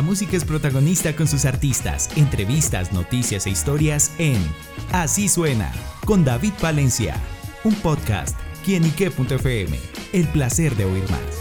La música es protagonista con sus artistas, entrevistas, noticias e historias en Así suena con David Valencia, un podcast quienique.fm. El placer de oír más.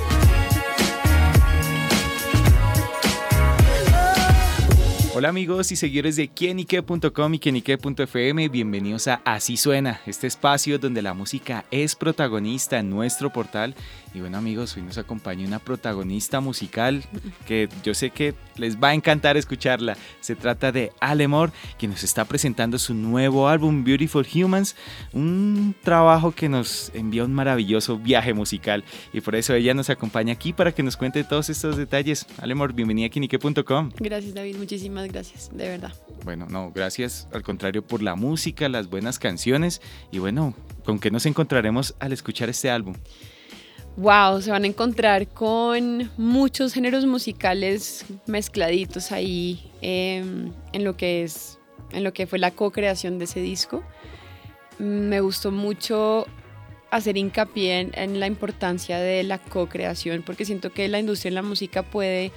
Hola amigos y seguidores de quienique.com y quienique.fm, bienvenidos a Así Suena, este espacio donde la música es protagonista en nuestro portal. Y bueno amigos, hoy nos acompaña una protagonista musical que yo sé que les va a encantar escucharla. Se trata de Alemor, quien nos está presentando su nuevo álbum Beautiful Humans, un trabajo que nos envía un maravilloso viaje musical. Y por eso ella nos acompaña aquí para que nos cuente todos estos detalles. Alemor, bienvenida a quienique.com. Gracias David, muchísimas gracias, de verdad. Bueno, no, gracias al contrario por la música, las buenas canciones y bueno, ¿con qué nos encontraremos al escuchar este álbum? Wow, se van a encontrar con muchos géneros musicales mezcladitos ahí em, en lo que es, en lo que fue la co-creación de ese disco. Me gustó mucho hacer hincapié en, la importancia de la co-creación porque siento que la industria de la música puede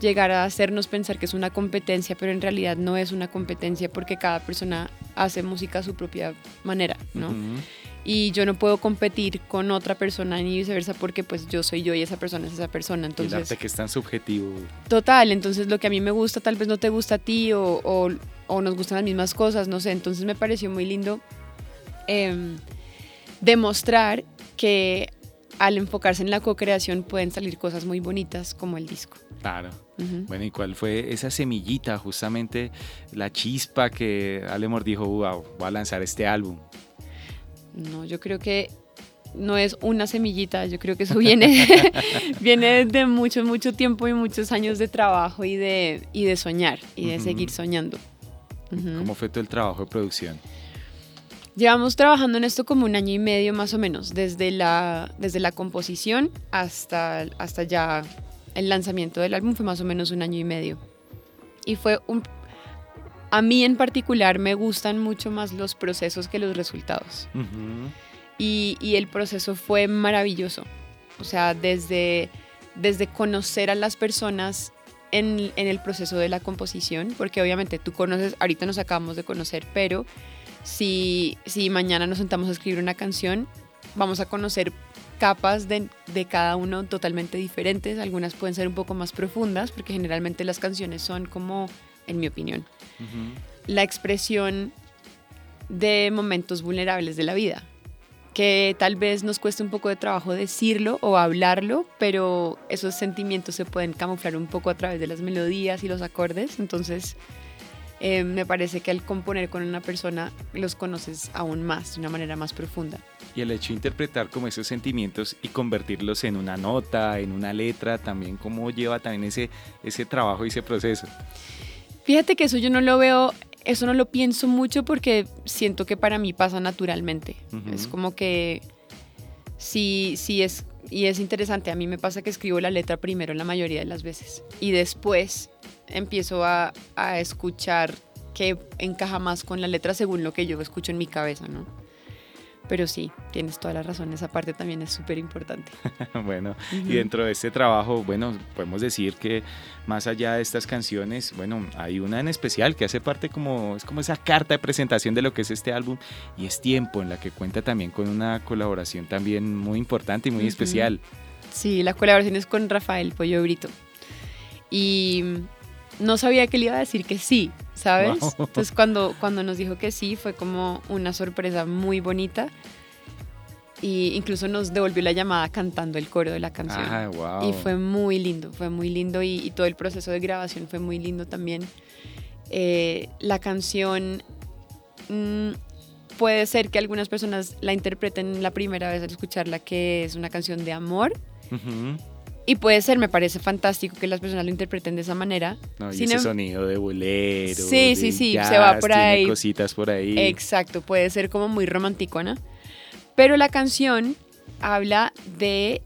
llegar a hacernos pensar que es una competencia, pero en realidad no es una competencia porque cada persona hace música a su propia manera, ¿no? Y yo no puedo competir con otra persona ni viceversa porque pues yo soy yo y esa persona es esa persona. Entonces, el arte que es tan subjetivo. Total, entonces lo que a mí me gusta tal vez no te gusta a ti o, o, o nos gustan las mismas cosas, no sé. Entonces me pareció muy lindo eh, demostrar que al enfocarse en la co-creación pueden salir cosas muy bonitas como el disco. Claro. Bueno, ¿y cuál fue esa semillita, justamente la chispa que Alemor dijo, wow, voy a lanzar este álbum? No, yo creo que no es una semillita, yo creo que eso viene, viene de mucho, mucho tiempo y muchos años de trabajo y de, y de soñar y de seguir soñando. ¿Cómo fue todo el trabajo de producción? Llevamos trabajando en esto como un año y medio más o menos, desde la, desde la composición hasta, hasta ya el lanzamiento del álbum fue más o menos un año y medio. Y fue un... A mí en particular me gustan mucho más los procesos que los resultados. y, y, el proceso fue maravilloso. O sea, desde, desde conocer a las personas en, en el proceso de la composición, porque obviamente tú conoces, ahorita nos acabamos de conocer, pero si, si mañana nos sentamos a escribir una canción, vamos a conocer capas de, de, cada uno totalmente diferentes. Algunas pueden ser un poco más profundas, porque generalmente las canciones son como, en mi opinión, uh -huh. la expresión de momentos vulnerables de la vida. Que tal vez nos cueste un poco de trabajo decirlo o hablarlo, pero esos sentimientos se pueden camuflar un poco a través de las melodías y los acordes. Entonces, eh, me parece que al componer con una persona los conoces aún más, de una manera más profunda. Y el hecho de interpretar como esos sentimientos y convertirlos en una nota, en una letra, también cómo lleva también ese, ese trabajo y ese proceso. Fíjate que eso yo no lo veo, eso no lo pienso mucho porque siento que para mí pasa naturalmente. Uh -huh. Es como que sí, sí es, y es interesante, a mí me pasa que escribo la letra primero la mayoría de las veces y después empiezo a, a escuchar que encaja más con la letra según lo que yo escucho en mi cabeza, ¿no? Pero sí, tienes toda la razón, esa parte también es súper importante. bueno, uh -huh. y dentro de este trabajo, bueno, podemos decir que más allá de estas canciones, bueno, hay una en especial que hace parte como, es como esa carta de presentación de lo que es este álbum y es Tiempo, en la que cuenta también con una colaboración también muy importante y muy uh -huh. especial. Sí, la colaboración es con Rafael Pollo Brito. Y no sabía que le iba a decir que sí, ¿sabes? Wow. Entonces cuando, cuando nos dijo que sí fue como una sorpresa muy bonita. Y incluso nos devolvió la llamada cantando el coro de la canción. Ah, wow. Y fue muy lindo, fue muy lindo y, y, todo el proceso de grabación fue muy lindo también. Eh, la canción mmm, puede ser que algunas personas la interpreten la primera vez al escucharla que es una canción de amor. Uh -huh. Y puede ser, me parece fantástico que las personas lo interpreten de esa manera. No, y Sin ese em... sonido de bolero. Sí, de sí, sí, jazz, se va por ahí. Tiene cositas por ahí. Exacto, puede ser como muy romanticona. Pero la canción habla de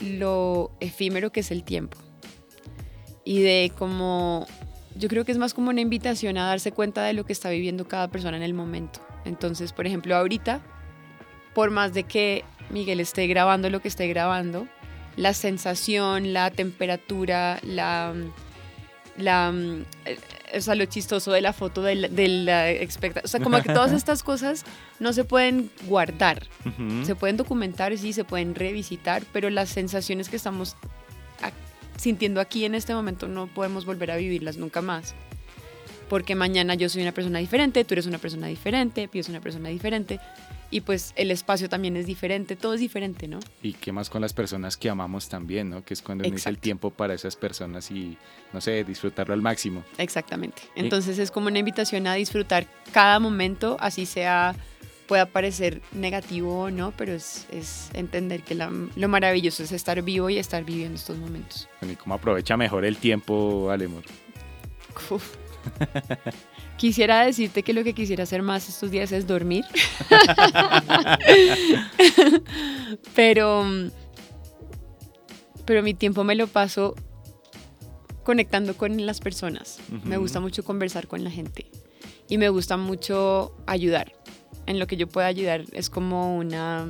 lo efímero que es el tiempo. Y de cómo, yo creo que es más como una invitación a darse cuenta de lo que está viviendo cada persona en el momento. Entonces, por ejemplo, ahorita, por más de que Miguel esté grabando lo que esté grabando, la sensación, la temperatura, la, la, mm, o sea, lo chistoso de la foto de la, de la expectativa. O sea, como que todas estas cosas no se pueden guardar. Se pueden documentar, sí, se pueden revisitar, pero las sensaciones que estamos sintiendo aquí en este momento no podemos volver a vivirlas nunca más. Porque mañana yo soy una persona diferente, tú eres una persona diferente, Pío es una persona diferente, y pues el espacio también es diferente, todo es diferente, ¿no? Y qué más con las personas que amamos también, ¿no? Que es cuando es el tiempo para esas personas y, no sé, disfrutarlo al máximo. Exactamente. Entonces es como una invitación a disfrutar cada momento, así sea, pueda parecer negativo o no, pero es, es entender que la- lo maravilloso es estar vivo y estar viviendo estos momentos. ¿Y cómo aprovecha mejor el tiempo, Alemor? Uf. Quisiera decirte que lo que quisiera hacer más estos días es dormir. pero, pero mi tiempo me lo paso conectando con las personas. Me gusta mucho conversar con la gente y me gusta mucho ayudar. En lo que yo pueda ayudar es como una,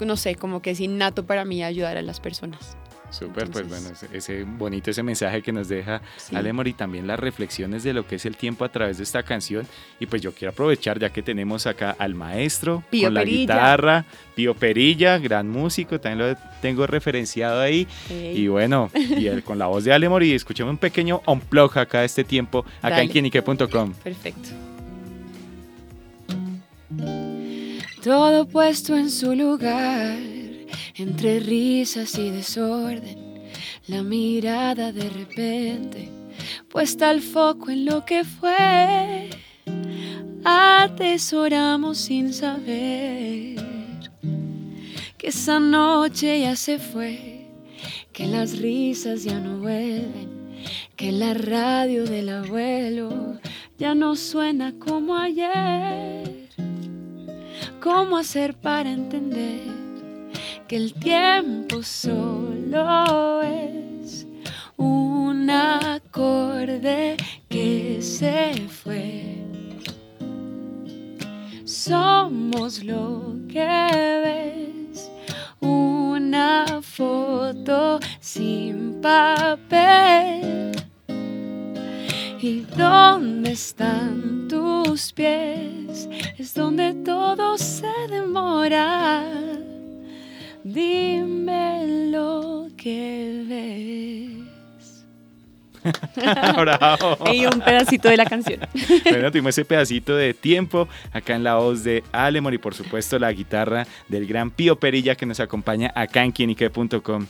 no sé, como que es innato para mí ayudar a las personas. Súper, pues bueno, ese, bonito ese mensaje que nos deja Sí. Alemor y también las reflexiones de lo que es el tiempo a través de esta canción. Y pues yo quiero aprovechar ya que tenemos acá al maestro Pío con la guitarra, Pío Perilla, gran músico, también lo tengo referenciado ahí. Ey. Y bueno, y él con la voz de Alemor y escuchemos un pequeño unplug acá de este tiempo, acá en quienique.com. Perfecto. Todo puesto en su lugar, entre risas y desorden, la mirada de repente puesta al foco en lo que fue. Atesoramos sin saber que esa noche ya se fue, que las risas ya no vuelven, que la radio del abuelo ya no suena como ayer. ¿Cómo hacer para entender que el tiempo solo es un acorde que se fue? Somos lo que ves, una foto sin papel. ¿Y dónde están tus pies? Es donde todo se demora. Dime lo que ves. Bravo. Y un pedacito de la canción. Bueno, tuvimos ese pedacito de tiempo acá en la voz de Alemor y por supuesto la guitarra del gran Pío Perilla que nos acompaña acá en quienique.com.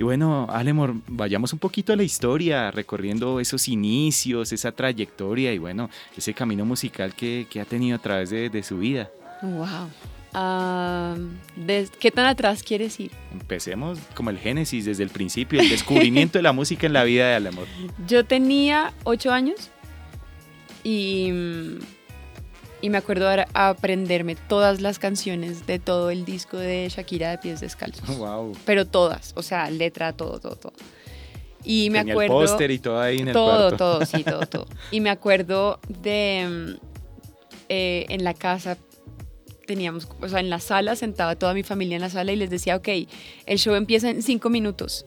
Y bueno, Alemor, vayamos un poquito a la historia, recorriendo esos inicios, esa trayectoria y bueno, ese camino musical que, que ha tenido a través de, de su vida. Wow. Ah, ¿de ¿Qué tan atrás quieres ir? Empecemos como el génesis desde el principio, el descubrimiento de la música en la vida de Alemor. Yo tenía ocho años y, y me acuerdo ahora aprenderme todas las canciones de todo el disco de Shakira de Pies Descalzos. Wow. Pero todas, o sea, letra, todo, todo, todo. Y me Tenía acuerdo... el póster y todo ahí en el todo, cuarto. todo, sí, todo, todo. Y me acuerdo de eh, en la casa teníamos, o sea, en la sala sentaba toda mi familia en la sala y les decía, ok, el show empieza en cinco minutos.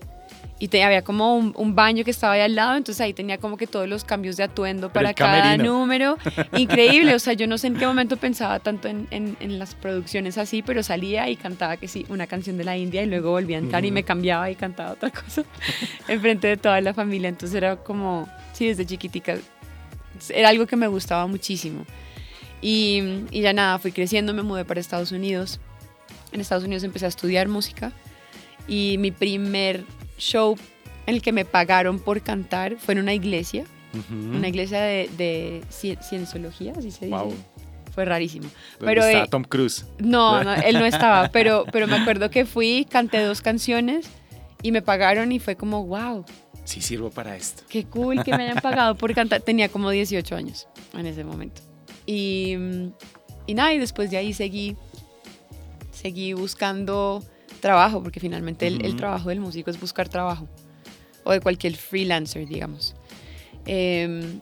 Y te, había como un, un baño que estaba ahí al lado, entonces ahí tenía como que todos los cambios de atuendo para cada número. Increíble, o sea, yo no sé en qué momento pensaba tanto en, en- en las producciones así, pero salía y cantaba que sí, una canción de la India y luego volvía a entrar y me cambiaba y cantaba otra cosa enfrente de toda la familia. Entonces era como, sí, desde chiquitica, era algo que me gustaba muchísimo. Y, y ya nada, fui creciendo, me mudé para Estados Unidos. En Estados Unidos empecé a estudiar música y mi primer show en el que me pagaron por cantar fue en una iglesia, Ujú. una iglesia de, de ci- cienciología, así se dice. Wow. Fue rarísimo. ¿Dónde Pero, está eh, Tom Cruise? No, no, él no estaba, pero, pero me acuerdo que fui, canté dos canciones y me pagaron y fue como, wow, Sí sirvo para esto. qué cool que me hayan pagado por cantar. Tenía como 18 años en ese momento. Y, y nada, y después de ahí seguí, seguí buscando trabajo, porque finalmente el, trabajo del músico es buscar trabajo, o de cualquier freelancer, digamos. Em,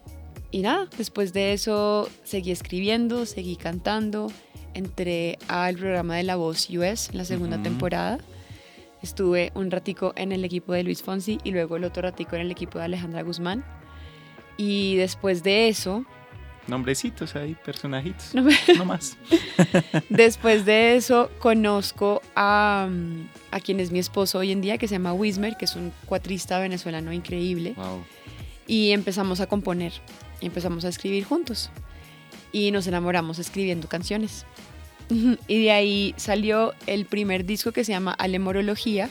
y nada, después de eso seguí escribiendo, seguí cantando, entré al programa de La Voz US en la segunda temporada. Estuve un ratico en el equipo de Luis Fonsi y luego el otro ratico en el equipo de Alejandra Guzmán. Y después de eso... Nombrecitos ahí, personajitos. No, más. después de eso conozco a, a quien es mi esposo hoy en día, que se llama Wismer, que es un cuatrista venezolano increíble. Y empezamos a componer, y empezamos a escribir juntos. Y nos enamoramos escribiendo canciones. Y de ahí salió el primer disco que se llama Alemorología,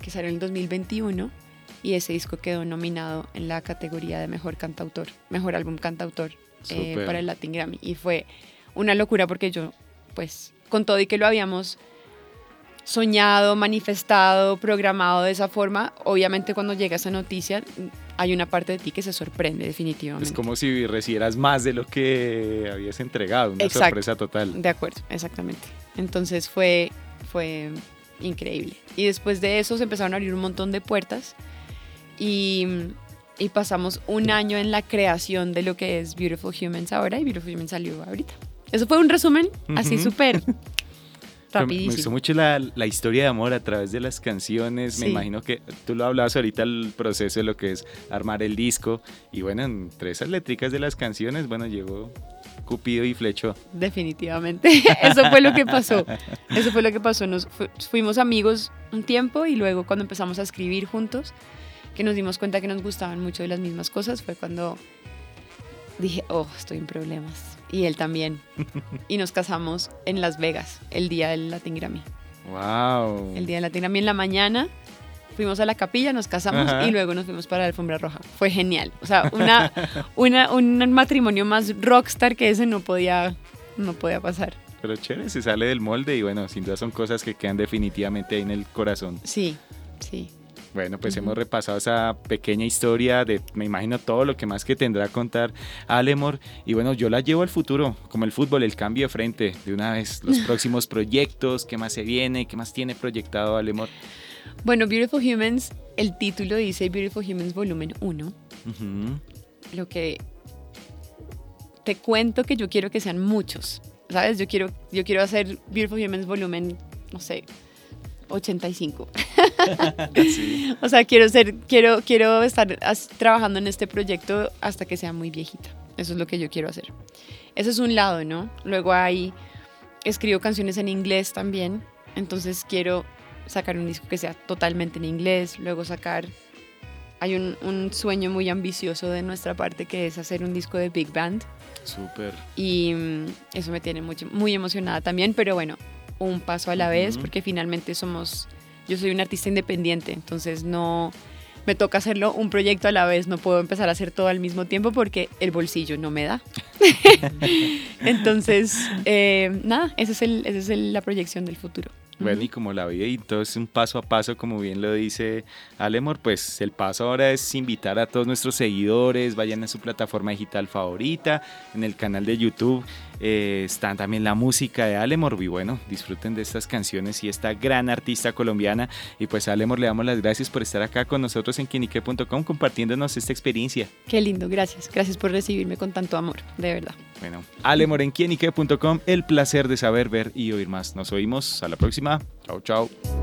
que salió en el 2021. Y ese disco quedó nominado en la categoría de mejor cantautor, mejor álbum cantautor eh, para el Latin Grammy. Y fue una locura porque yo, pues, con todo y que lo habíamos soñado, manifestado, programado de esa forma, obviamente cuando llega esa noticia hay una parte de ti que se sorprende definitivamente. Es como si recibieras más de lo que habías entregado, una sorpresa total. De acuerdo, exactamente. Entonces fue, fue increíble. Y después de eso se empezaron a abrir un montón de puertas y, y pasamos un año en la creación de lo que es Beautiful Humans ahora y Beautiful Humans salió ahorita. Eso fue un resumen así súper Me gustó mucho la, la, historia de amor a través de las canciones. Me imagino que tú lo hablabas ahorita, el proceso de lo que es armar el disco. Y bueno, entre esas letricas de las canciones, bueno, llegó Cupido y Flecho. Definitivamente. Eso fue lo que pasó. Eso fue lo que pasó. Nos fuimos amigos un tiempo y luego cuando empezamos a escribir juntos, que nos dimos cuenta que nos gustaban mucho de las mismas cosas, fue cuando dije, oh, estoy en problemas y él también. y nos casamos en Las Vegas, el día del Latin Grammy. Wow. El día del Latin Grammy en la mañana. Fuimos a la capilla, nos casamos y luego nos fuimos para la alfombra roja. Fue genial. O sea, una, una, un matrimonio más rockstar que ese no podía, no podía pasar. Pero chévere, se sale del molde y bueno, sin duda son cosas que quedan definitivamente ahí en el corazón. Sí, sí. Bueno, pues hemos repasado esa pequeña historia de, me imagino, todo lo que más que tendrá a contar Alemor. Y bueno, yo la llevo al futuro, como el fútbol, el cambio de frente, de una vez, los próximos proyectos, qué más se viene, qué más tiene proyectado Alemor. Bueno, Beautiful Humans, el título dice Beautiful Humans Volumen 1. Lo que te cuento que yo quiero que sean muchos, ¿sabes? Yo quiero, yo quiero hacer Beautiful Humans Volumen, no sé, 85. O sea, quiero ser, quiero, quiero estar trabajando en este proyecto hasta que sea muy viejita. Eso es lo que yo quiero hacer. Eso es un lado, ¿no? Luego hay, escribo canciones en inglés también. Entonces quiero sacar un disco que sea totalmente en inglés. Luego sacar, hay un, un sueño muy ambicioso de nuestra parte que es hacer un disco de big band. Súper. Y mm, eso me tiene muy, muy emocionada también, pero bueno, un paso a la vez, porque finalmente somos, yo soy un artista independiente, entonces no, me toca hacerlo un proyecto a la vez, no puedo empezar a hacer todo al mismo tiempo porque el bolsillo no me da. entonces, eh, nada, esa es, el, es la proyección del futuro. Bueno, y como la vida y entonces un paso a paso, como bien lo dice Alemor, pues el paso ahora es invitar a todos nuestros seguidores, vayan a su plataforma digital favorita, en el canal de YouTube eh, está también la música de Alemor y bueno, disfruten de estas canciones y esta gran artista colombiana y pues Alemor le damos las gracias por estar acá con nosotros en quienique.com compartiéndonos esta experiencia. Qué lindo, gracias, gracias por recibirme con tanto amor, de verdad. Bueno, Alemor en quienique.com, el placer de saber, ver y oír más. Nos oímos a la próxima. Chao, chao.